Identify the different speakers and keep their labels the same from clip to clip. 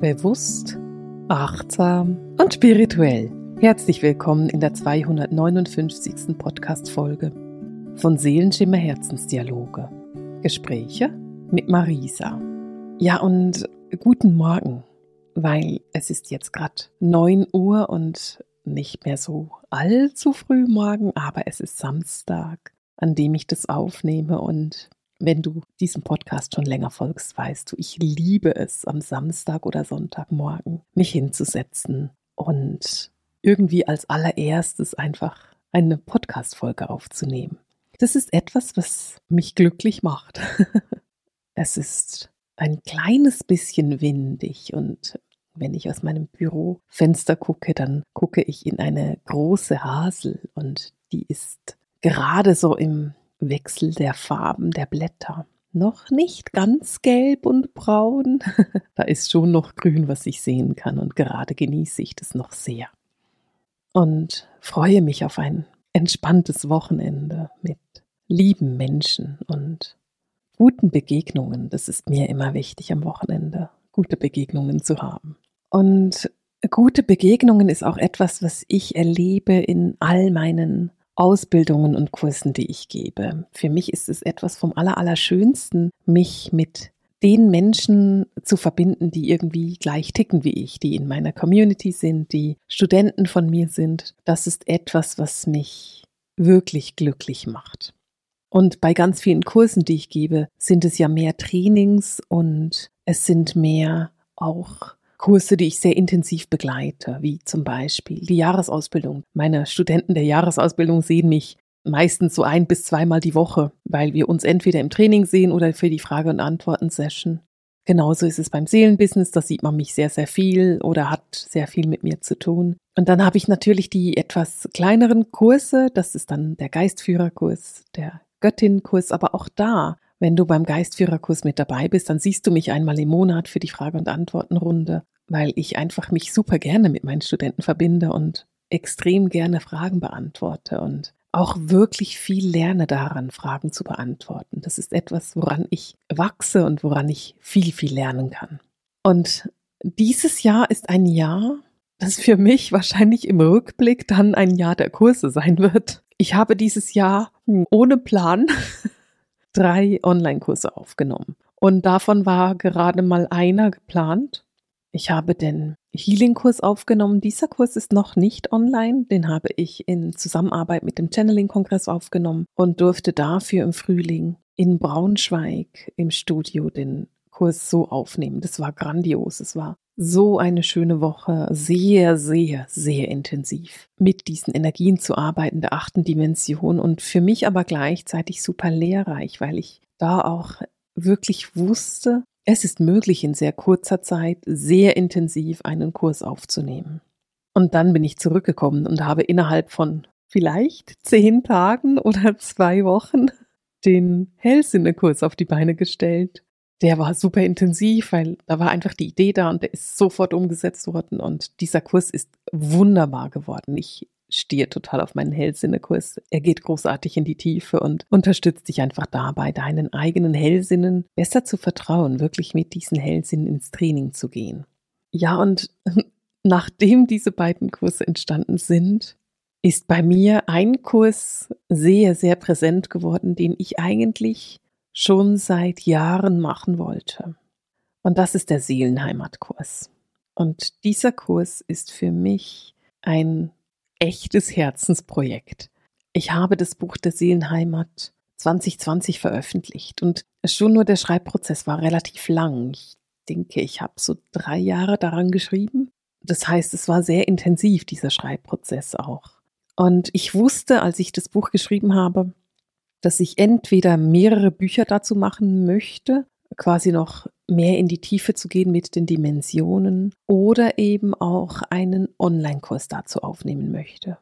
Speaker 1: Bewusst, achtsam und spirituell. Herzlich willkommen in der 259. Podcast-Folge von Seelenschimmer Herzensdialoge. Gespräche mit Marisa. Ja, und guten Morgen, weil es ist jetzt gerade 9 Uhr und nicht mehr so allzu früh morgen, aber es ist Samstag, an dem ich das aufnehme und wenn du diesem Podcast schon länger folgst, weißt du, ich liebe es, am Samstag oder Sonntagmorgen mich hinzusetzen und irgendwie als allererstes einfach eine Podcast-Folge aufzunehmen. Das ist etwas, was mich glücklich macht. es ist ein kleines bisschen windig und wenn ich aus meinem Bürofenster gucke, dann gucke ich in eine große Hasel und die ist gerade so im Wechsel der Farben der Blätter. Noch nicht ganz gelb und braun. da ist schon noch grün, was ich sehen kann und gerade genieße ich das noch sehr. Und freue mich auf ein entspanntes Wochenende mit lieben Menschen und guten Begegnungen. Das ist mir immer wichtig am Wochenende, gute Begegnungen zu haben. Und gute Begegnungen ist auch etwas, was ich erlebe in all meinen Ausbildungen und Kursen, die ich gebe. Für mich ist es etwas vom Allerallerschönsten, mich mit den Menschen zu verbinden, die irgendwie gleich ticken wie ich, die in meiner Community sind, die Studenten von mir sind. Das ist etwas, was mich wirklich glücklich macht. Und bei ganz vielen Kursen, die ich gebe, sind es ja mehr Trainings und es sind mehr auch Kurse, die ich sehr intensiv begleite, wie zum Beispiel die Jahresausbildung. Meine Studenten der Jahresausbildung sehen mich meistens so ein bis zweimal die Woche, weil wir uns entweder im Training sehen oder für die Frage- und Antworten-Session. Genauso ist es beim Seelenbusiness, da sieht man mich sehr, sehr viel oder hat sehr viel mit mir zu tun. Und dann habe ich natürlich die etwas kleineren Kurse, das ist dann der Geistführerkurs, der Göttinnenkurs, aber auch da wenn du beim Geistführerkurs mit dabei bist, dann siehst du mich einmal im Monat für die Frage- und Antwortenrunde, weil ich einfach mich super gerne mit meinen Studenten verbinde und extrem gerne Fragen beantworte und auch wirklich viel lerne daran, Fragen zu beantworten. Das ist etwas, woran ich wachse und woran ich viel, viel lernen kann. Und dieses Jahr ist ein Jahr, das für mich wahrscheinlich im Rückblick dann ein Jahr der Kurse sein wird. Ich habe dieses Jahr ohne Plan drei Online-Kurse aufgenommen. Und davon war gerade mal einer geplant. Ich habe den Healing-Kurs aufgenommen. Dieser Kurs ist noch nicht online. Den habe ich in Zusammenarbeit mit dem Channeling-Kongress aufgenommen und durfte dafür im Frühling in Braunschweig im Studio den Kurs so aufnehmen. Das war grandios. Es war so eine schöne Woche, sehr, sehr, sehr intensiv mit diesen Energien zu arbeiten der achten Dimension und für mich aber gleichzeitig super lehrreich, weil ich da auch wirklich wusste, es ist möglich in sehr kurzer Zeit sehr intensiv einen Kurs aufzunehmen. Und dann bin ich zurückgekommen und habe innerhalb von vielleicht zehn Tagen oder zwei Wochen den Hellsinne-Kurs auf die Beine gestellt der war super intensiv, weil da war einfach die Idee da und der ist sofort umgesetzt worden und dieser Kurs ist wunderbar geworden. Ich stehe total auf meinen Hellsinne-Kurs. Er geht großartig in die Tiefe und unterstützt dich einfach dabei, deinen eigenen Hellsinnen besser zu vertrauen, wirklich mit diesen Hellsinnen ins Training zu gehen. Ja, und nachdem diese beiden Kurse entstanden sind, ist bei mir ein Kurs sehr, sehr präsent geworden, den ich eigentlich schon seit Jahren machen wollte. Und das ist der Seelenheimatkurs. Und dieser Kurs ist für mich ein echtes Herzensprojekt. Ich habe das Buch der Seelenheimat 2020 veröffentlicht und schon nur der Schreibprozess war relativ lang. Ich denke, ich habe so drei Jahre daran geschrieben. Das heißt, es war sehr intensiv, dieser Schreibprozess auch. Und ich wusste, als ich das Buch geschrieben habe, dass ich entweder mehrere Bücher dazu machen möchte, quasi noch mehr in die Tiefe zu gehen mit den Dimensionen oder eben auch einen Online-Kurs dazu aufnehmen möchte.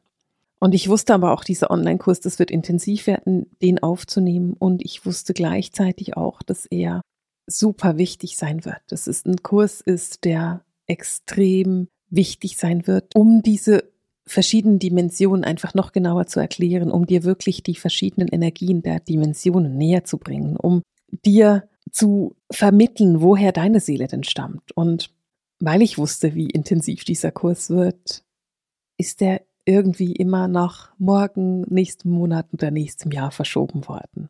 Speaker 1: Und ich wusste aber auch, dieser Online-Kurs, das wird intensiv werden, den aufzunehmen. Und ich wusste gleichzeitig auch, dass er super wichtig sein wird. Dass es ein Kurs ist, der extrem wichtig sein wird, um diese verschiedenen Dimensionen einfach noch genauer zu erklären, um dir wirklich die verschiedenen Energien der Dimensionen näher zu bringen, um dir zu vermitteln, woher deine Seele denn stammt. Und weil ich wusste, wie intensiv dieser Kurs wird, ist der irgendwie immer nach morgen, nächsten Monat oder nächstem Jahr verschoben worden.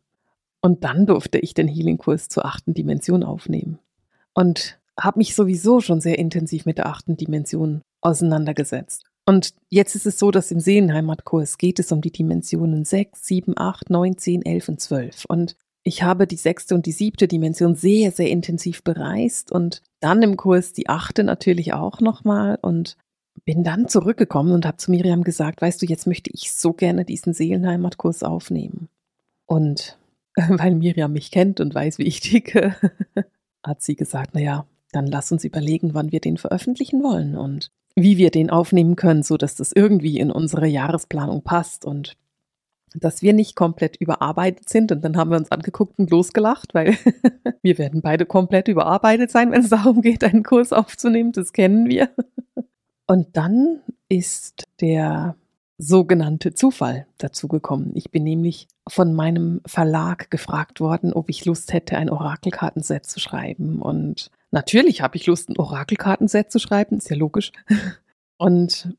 Speaker 1: Und dann durfte ich den Healing-Kurs zur achten Dimension aufnehmen. Und habe mich sowieso schon sehr intensiv mit der achten Dimension auseinandergesetzt. Und jetzt ist es so, dass im Seelenheimatkurs geht es um die Dimensionen 6, 7, 8, 9, 10, 11 und 12. Und ich habe die sechste und die siebte Dimension sehr, sehr intensiv bereist und dann im Kurs die achte natürlich auch nochmal und bin dann zurückgekommen und habe zu Miriam gesagt, weißt du, jetzt möchte ich so gerne diesen Seelenheimatkurs aufnehmen. Und weil Miriam mich kennt und weiß, wie ich ticke, hat sie gesagt, naja, dann lass uns überlegen, wann wir den veröffentlichen wollen und wie wir den aufnehmen können, so dass das irgendwie in unsere Jahresplanung passt und dass wir nicht komplett überarbeitet sind. Und dann haben wir uns angeguckt und losgelacht, weil wir werden beide komplett überarbeitet sein, wenn es darum geht, einen Kurs aufzunehmen. Das kennen wir. Und dann ist der sogenannte Zufall dazugekommen. Ich bin nämlich von meinem Verlag gefragt worden, ob ich Lust hätte, ein Orakelkartenset zu schreiben. Und natürlich habe ich Lust, ein Orakelkartenset zu schreiben, ist ja logisch. Und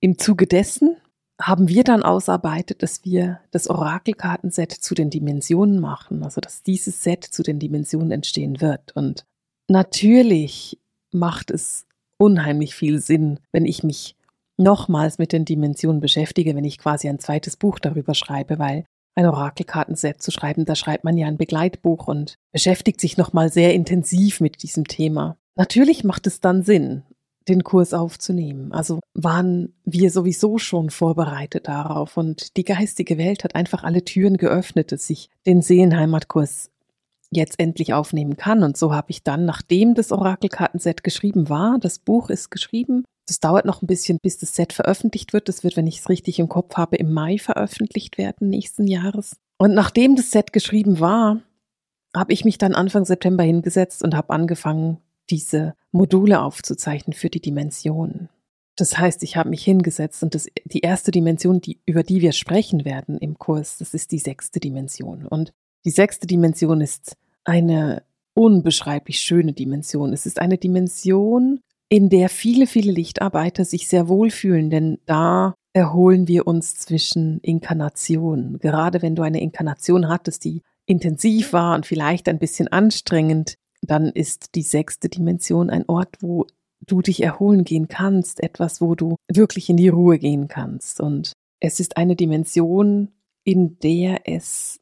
Speaker 1: im Zuge dessen haben wir dann ausarbeitet, dass wir das Orakelkartenset zu den Dimensionen machen, also dass dieses Set zu den Dimensionen entstehen wird. Und natürlich macht es unheimlich viel Sinn, wenn ich mich nochmals mit den Dimensionen beschäftige, wenn ich quasi ein zweites Buch darüber schreibe, weil ein Orakelkartenset zu schreiben, da schreibt man ja ein Begleitbuch und beschäftigt sich nochmal sehr intensiv mit diesem Thema. Natürlich macht es dann Sinn, den Kurs aufzunehmen. Also waren wir sowieso schon vorbereitet darauf und die geistige Welt hat einfach alle Türen geöffnet, dass ich den Seelenheimatkurs jetzt endlich aufnehmen kann. Und so habe ich dann, nachdem das Orakelkartenset geschrieben war, das Buch ist geschrieben, das dauert noch ein bisschen, bis das Set veröffentlicht wird. Das wird, wenn ich es richtig im Kopf habe, im Mai veröffentlicht werden nächsten Jahres. Und nachdem das Set geschrieben war, habe ich mich dann Anfang September hingesetzt und habe angefangen, diese Module aufzuzeichnen für die Dimensionen. Das heißt, ich habe mich hingesetzt und das, die erste Dimension, die, über die wir sprechen werden im Kurs, das ist die sechste Dimension. Und die sechste Dimension ist eine unbeschreiblich schöne Dimension. Es ist eine Dimension, in der viele, viele Lichtarbeiter sich sehr wohlfühlen, denn da erholen wir uns zwischen Inkarnationen. Gerade wenn du eine Inkarnation hattest, die intensiv war und vielleicht ein bisschen anstrengend, dann ist die sechste Dimension ein Ort, wo du dich erholen gehen kannst, etwas, wo du wirklich in die Ruhe gehen kannst. Und es ist eine Dimension, in der es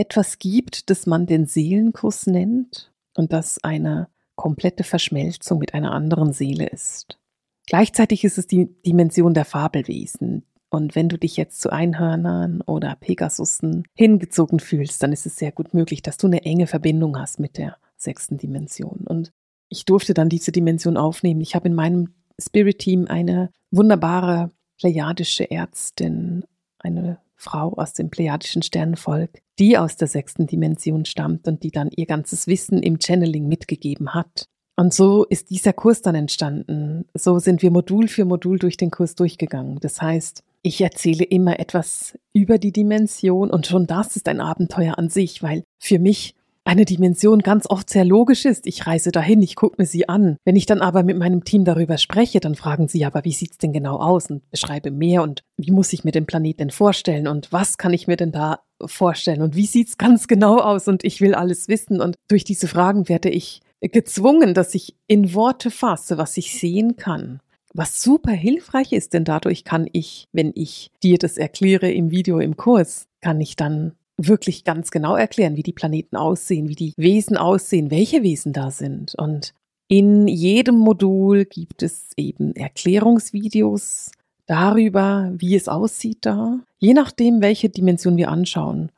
Speaker 1: etwas gibt, das man den Seelenkuss nennt und das eine komplette Verschmelzung mit einer anderen Seele ist. Gleichzeitig ist es die Dimension der Fabelwesen. Und wenn du dich jetzt zu Einhörnern oder Pegasussen hingezogen fühlst, dann ist es sehr gut möglich, dass du eine enge Verbindung hast mit der sechsten Dimension. Und ich durfte dann diese Dimension aufnehmen. Ich habe in meinem Spirit-Team eine wunderbare plejadische Ärztin, eine Frau aus dem plejadischen Sternenvolk, die aus der sechsten Dimension stammt und die dann ihr ganzes Wissen im Channeling mitgegeben hat. Und so ist dieser Kurs dann entstanden. So sind wir Modul für Modul durch den Kurs durchgegangen. Das heißt, ich erzähle immer etwas über die Dimension und schon das ist ein Abenteuer an sich, weil für mich eine Dimension ganz oft sehr logisch ist. Ich reise dahin, ich gucke mir sie an. Wenn ich dann aber mit meinem Team darüber spreche, dann fragen sie, aber wie sieht's denn genau aus und beschreibe mehr und wie muss ich mir den Planet denn vorstellen und was kann ich mir denn da vorstellen und wie sieht's ganz genau aus und ich will alles wissen und durch diese Fragen werde ich gezwungen, dass ich in Worte fasse, was ich sehen kann. Was super hilfreich ist, denn dadurch kann ich, wenn ich dir das erkläre im Video im Kurs, kann ich dann wirklich ganz genau erklären, wie die Planeten aussehen, wie die Wesen aussehen, welche Wesen da sind. Und in jedem Modul gibt es eben Erklärungsvideos darüber, wie es aussieht da. Je nachdem, welche Dimension wir anschauen,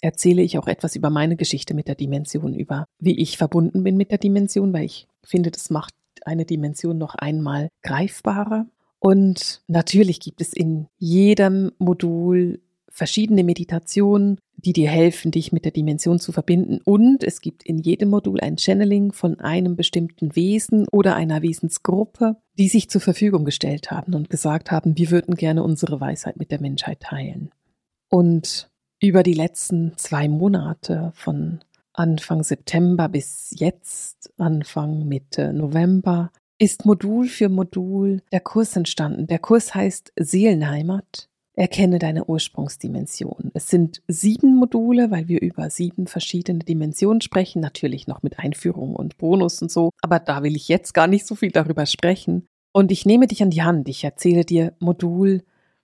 Speaker 1: erzähle ich auch etwas über meine Geschichte mit der Dimension, über wie ich verbunden bin mit der Dimension, weil ich finde, das macht eine Dimension noch einmal greifbarer. Und natürlich gibt es in jedem Modul verschiedene Meditationen, die dir helfen, dich mit der Dimension zu verbinden. Und es gibt in jedem Modul ein Channeling von einem bestimmten Wesen oder einer Wesensgruppe, die sich zur Verfügung gestellt haben und gesagt haben, wir würden gerne unsere Weisheit mit der Menschheit teilen. Und über die letzten zwei Monate von Anfang September bis jetzt, Anfang Mitte November, ist Modul für Modul der Kurs entstanden. Der Kurs heißt Seelenheimat. Erkenne deine Ursprungsdimension. Es sind sieben Module, weil wir über sieben verschiedene Dimensionen sprechen, natürlich noch mit Einführung und Bonus und so, aber da will ich jetzt gar nicht so viel darüber sprechen. Und ich nehme dich an die Hand, ich erzähle dir Modul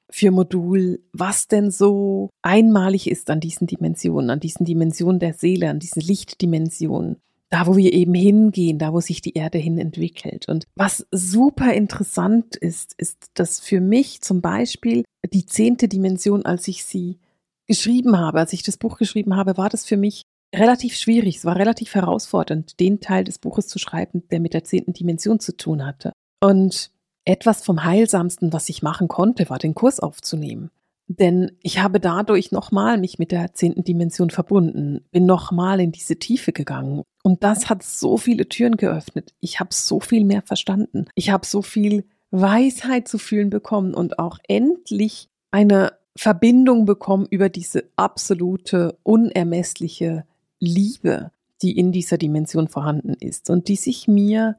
Speaker 1: für Modul, was denn so einmalig ist an diesen Dimensionen, an diesen Dimensionen der Seele, an diesen Lichtdimensionen da wo wir eben hingehen, da wo sich die Erde hin entwickelt. Und was super interessant ist, ist, dass für mich zum Beispiel die zehnte Dimension, als ich sie geschrieben habe, als ich das Buch geschrieben habe, war das für mich relativ schwierig. Es war relativ herausfordernd, den Teil des Buches zu schreiben, der mit der zehnten Dimension zu tun hatte. Und etwas vom Heilsamsten, was ich machen konnte, war den Kurs aufzunehmen. Denn ich habe dadurch nochmal mich mit der zehnten Dimension verbunden, bin nochmal in diese Tiefe gegangen. Und das hat so viele Türen geöffnet. Ich habe so viel mehr verstanden. Ich habe so viel Weisheit zu fühlen bekommen und auch endlich eine Verbindung bekommen über diese absolute, unermessliche Liebe, die in dieser Dimension vorhanden ist und die sich mir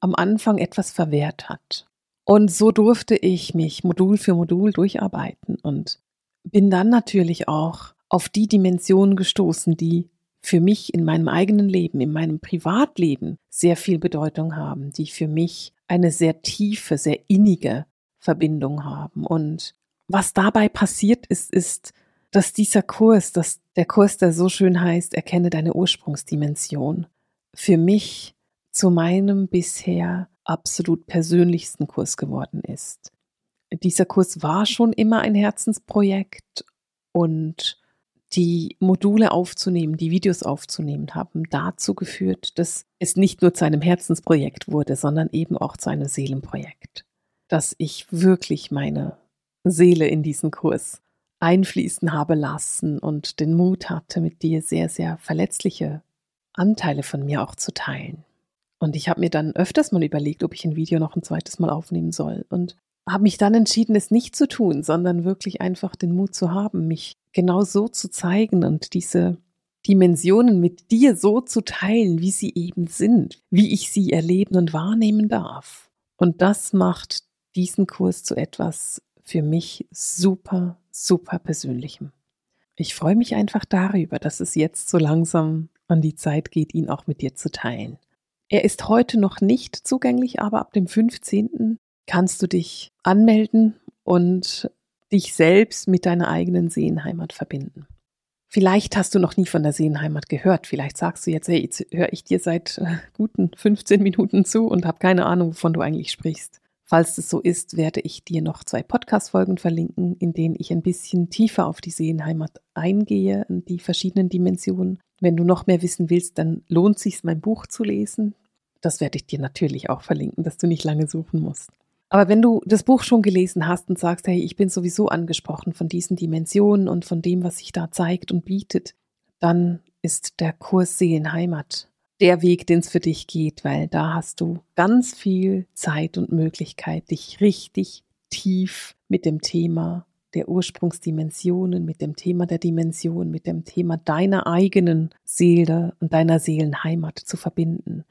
Speaker 1: am Anfang etwas verwehrt hat. Und so durfte ich mich Modul für Modul durcharbeiten und bin dann natürlich auch auf die Dimensionen gestoßen, die für mich in meinem eigenen Leben, in meinem Privatleben sehr viel Bedeutung haben, die für mich eine sehr tiefe, sehr innige Verbindung haben. Und was dabei passiert ist, ist, dass dieser Kurs, dass der Kurs, der so schön heißt, erkenne deine Ursprungsdimension, für mich zu meinem bisher absolut persönlichsten Kurs geworden ist. Dieser Kurs war schon immer ein Herzensprojekt und die Module aufzunehmen, die Videos aufzunehmen, haben dazu geführt, dass es nicht nur zu einem Herzensprojekt wurde, sondern eben auch zu einem Seelenprojekt. Dass ich wirklich meine Seele in diesen Kurs einfließen habe lassen und den Mut hatte, mit dir sehr, sehr verletzliche Anteile von mir auch zu teilen. Und ich habe mir dann öfters mal überlegt, ob ich ein Video noch ein zweites Mal aufnehmen soll. Und habe mich dann entschieden, es nicht zu tun, sondern wirklich einfach den Mut zu haben, mich genau so zu zeigen und diese Dimensionen mit dir so zu teilen, wie sie eben sind, wie ich sie erleben und wahrnehmen darf. Und das macht diesen Kurs zu etwas für mich super, super Persönlichem. Ich freue mich einfach darüber, dass es jetzt so langsam an die Zeit geht, ihn auch mit dir zu teilen. Er ist heute noch nicht zugänglich, aber ab dem 15. kannst du dich anmelden und dich selbst mit deiner eigenen Seelenheimat verbinden. Vielleicht hast du noch nie von der Seelenheimat gehört. Vielleicht sagst du jetzt, hey, jetzt höre ich dir seit äh, guten 15 Minuten zu und habe keine Ahnung, wovon du eigentlich sprichst. Falls das so ist, werde ich dir noch zwei Podcast-Folgen verlinken, in denen ich ein bisschen tiefer auf die Seelenheimat eingehe, in die verschiedenen Dimensionen. Wenn du noch mehr wissen willst, dann lohnt es sich, mein Buch zu lesen. Das werde ich dir natürlich auch verlinken, dass du nicht lange suchen musst. Aber wenn du das Buch schon gelesen hast und sagst, hey, ich bin sowieso angesprochen von diesen Dimensionen und von dem, was sich da zeigt und bietet, dann ist der Kurs Seelenheimat der Weg, den es für dich geht, weil da hast du ganz viel Zeit und Möglichkeit, dich richtig tief mit dem Thema der Ursprungsdimensionen, mit dem Thema der Dimension, mit dem Thema deiner eigenen Seele und deiner Seelenheimat zu verbinden.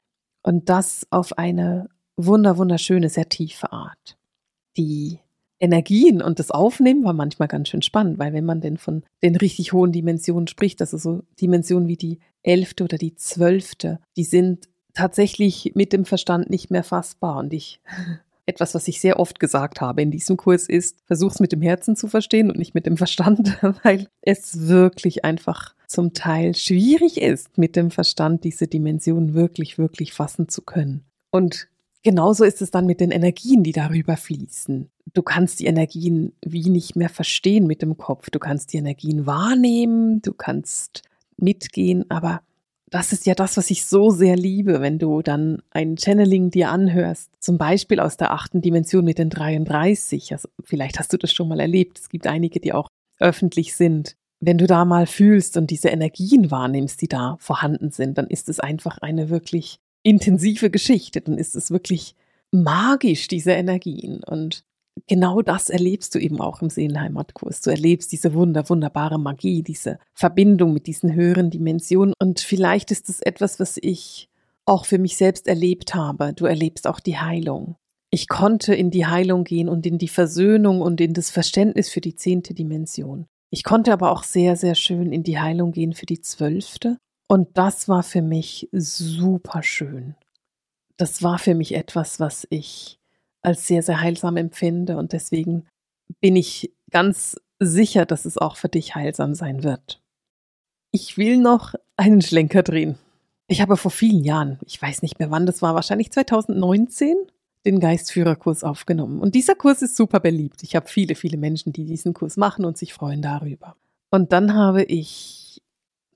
Speaker 1: Und das auf eine wunder, wunderschöne, sehr tiefe Art. Die Energien und das Aufnehmen war manchmal ganz schön spannend, weil wenn man denn von den richtig hohen Dimensionen spricht, also so Dimensionen wie die elfte oder die zwölfte, die sind tatsächlich mit dem Verstand nicht mehr fassbar. Und ich, etwas, was ich sehr oft gesagt habe in diesem Kurs ist, versuch's mit dem Herzen zu verstehen und nicht mit dem Verstand, weil es wirklich einfach zum Teil schwierig ist, mit dem Verstand diese Dimension wirklich, wirklich fassen zu können. Und genauso ist es dann mit den Energien, die darüber fließen. Du kannst die Energien wie nicht mehr verstehen mit dem Kopf. Du kannst die Energien wahrnehmen, du kannst mitgehen, aber das ist ja das, was ich so sehr liebe, wenn du dann ein Channeling dir anhörst, zum Beispiel aus der achten Dimension mit den 33. Also vielleicht hast du das schon mal erlebt. Es gibt einige, die auch öffentlich sind wenn du da mal fühlst und diese Energien wahrnimmst, die da vorhanden sind, dann ist es einfach eine wirklich intensive Geschichte. Dann ist es wirklich magisch, diese Energien. Und genau das erlebst du eben auch im Seelenheimatkurs. Du erlebst diese wunder, wunderbare Magie, diese Verbindung mit diesen höheren Dimensionen. Und vielleicht ist es etwas, was ich auch für mich selbst erlebt habe. Du erlebst auch die Heilung. Ich konnte in die Heilung gehen und in die Versöhnung und in das Verständnis für die zehnte Dimension. Ich konnte aber auch sehr, sehr schön in die Heilung gehen für die zwölfte. Und das war für mich super schön. Das war für mich etwas, was ich als sehr, sehr heilsam empfinde. Und deswegen bin ich ganz sicher, dass es auch für dich heilsam sein wird. Ich will noch einen Schlenker drehen. Ich habe vor vielen Jahren, ich weiß nicht mehr wann das war, wahrscheinlich 2019, den Geistführerkurs aufgenommen. Und dieser Kurs ist super beliebt. Ich habe viele, viele Menschen, die diesen Kurs machen und sich freuen darüber. Und dann habe ich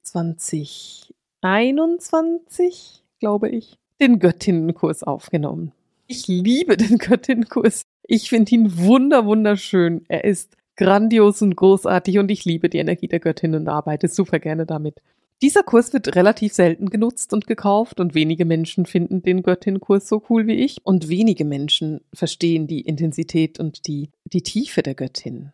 Speaker 1: 2021, glaube ich, den Göttinnenkurs aufgenommen. Ich liebe den Göttinnenkurs. Ich finde ihn wunder, wunderschön. Er ist grandios und großartig und ich liebe die Energie der Göttin und arbeite super gerne damit. Dieser Kurs wird relativ selten genutzt und gekauft und wenige Menschen finden den Göttin-Kurs so cool wie ich und wenige Menschen verstehen die Intensität und die, die Tiefe der Göttin.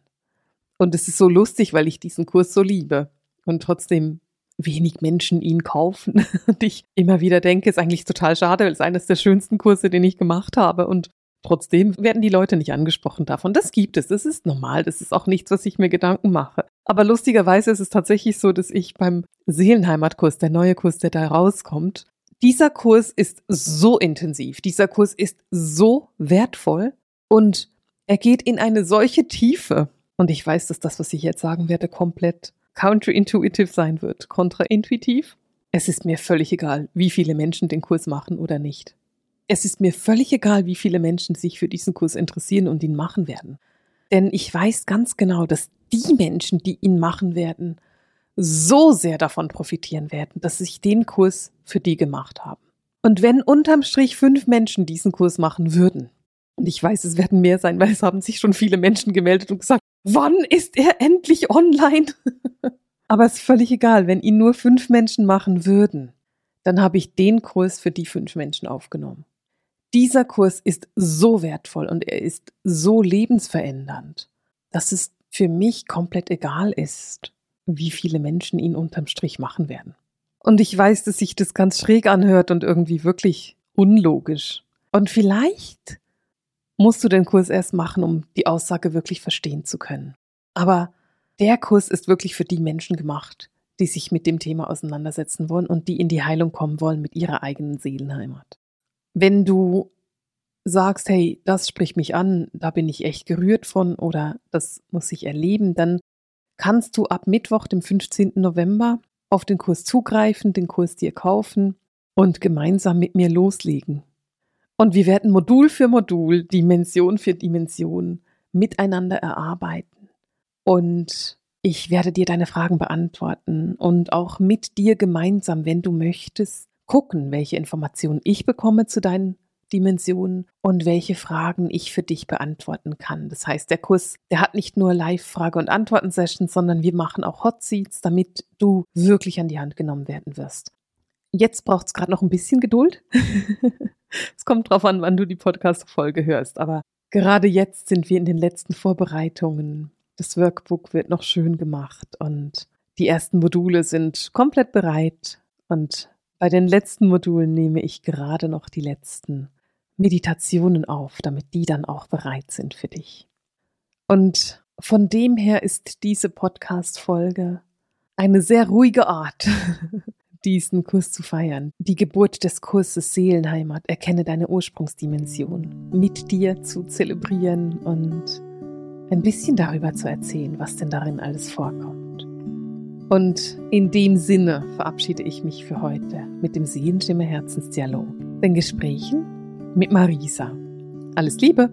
Speaker 1: Und es ist so lustig, weil ich diesen Kurs so liebe und trotzdem wenig Menschen ihn kaufen. Und ich immer wieder denke, ist eigentlich total schade, weil es eines der schönsten Kurse, den ich gemacht habe. Und Trotzdem werden die Leute nicht angesprochen davon. Das gibt es, das ist normal, das ist auch nichts, was ich mir Gedanken mache. Aber lustigerweise ist es tatsächlich so, dass ich beim Seelenheimatkurs, der neue Kurs, der da rauskommt, dieser Kurs ist so intensiv, dieser Kurs ist so wertvoll und er geht in eine solche Tiefe. Und ich weiß, dass das, was ich jetzt sagen werde, komplett counterintuitive sein wird, kontraintuitiv. Es ist mir völlig egal, wie viele Menschen den Kurs machen oder nicht. Es ist mir völlig egal, wie viele Menschen sich für diesen Kurs interessieren und ihn machen werden. Denn ich weiß ganz genau, dass die Menschen, die ihn machen werden, so sehr davon profitieren werden, dass ich den Kurs für die gemacht habe. Und wenn unterm Strich fünf Menschen diesen Kurs machen würden, und ich weiß, es werden mehr sein, weil es haben sich schon viele Menschen gemeldet und gesagt, wann ist er endlich online? Aber es ist völlig egal, wenn ihn nur fünf Menschen machen würden, dann habe ich den Kurs für die fünf Menschen aufgenommen. Dieser Kurs ist so wertvoll und er ist so lebensverändernd, dass es für mich komplett egal ist, wie viele Menschen ihn unterm Strich machen werden. Und ich weiß, dass sich das ganz schräg anhört und irgendwie wirklich unlogisch. Und vielleicht musst du den Kurs erst machen, um die Aussage wirklich verstehen zu können. Aber der Kurs ist wirklich für die Menschen gemacht, die sich mit dem Thema auseinandersetzen wollen und die in die Heilung kommen wollen mit ihrer eigenen Seelenheimat. Wenn du sagst, hey, das spricht mich an, da bin ich echt gerührt von oder das muss ich erleben, dann kannst du ab Mittwoch, dem 15. November, auf den Kurs zugreifen, den Kurs dir kaufen und gemeinsam mit mir loslegen. Und wir werden Modul für Modul, Dimension für Dimension miteinander erarbeiten. Und ich werde dir deine Fragen beantworten und auch mit dir gemeinsam, wenn du möchtest, gucken, welche Informationen ich bekomme zu deinen Dimensionen und welche Fragen ich für dich beantworten kann. Das heißt, der Kurs, der hat nicht nur Live-Frage- und Antworten-Sessions, sondern wir machen auch Hot Seats, damit du wirklich an die Hand genommen werden wirst. Jetzt braucht es gerade noch ein bisschen Geduld. es kommt drauf an, wann du die Podcast-Folge hörst. Aber gerade jetzt sind wir in den letzten Vorbereitungen. Das Workbook wird noch schön gemacht und die ersten Module sind komplett bereit und bei den letzten Modulen nehme ich gerade noch die letzten Meditationen auf, damit die dann auch bereit sind für dich. Und von dem her ist diese Podcast-Folge eine sehr ruhige Art, diesen Kurs zu feiern. Die Geburt des Kurses Seelenheimat, erkenne deine Ursprungsdimension, mit dir zu zelebrieren und ein bisschen darüber zu erzählen, was denn darin alles vorkommt. Und in dem Sinne verabschiede ich mich für heute mit dem Sehenschimmer Herzensdialog, den Gesprächen mit Marisa. Alles Liebe!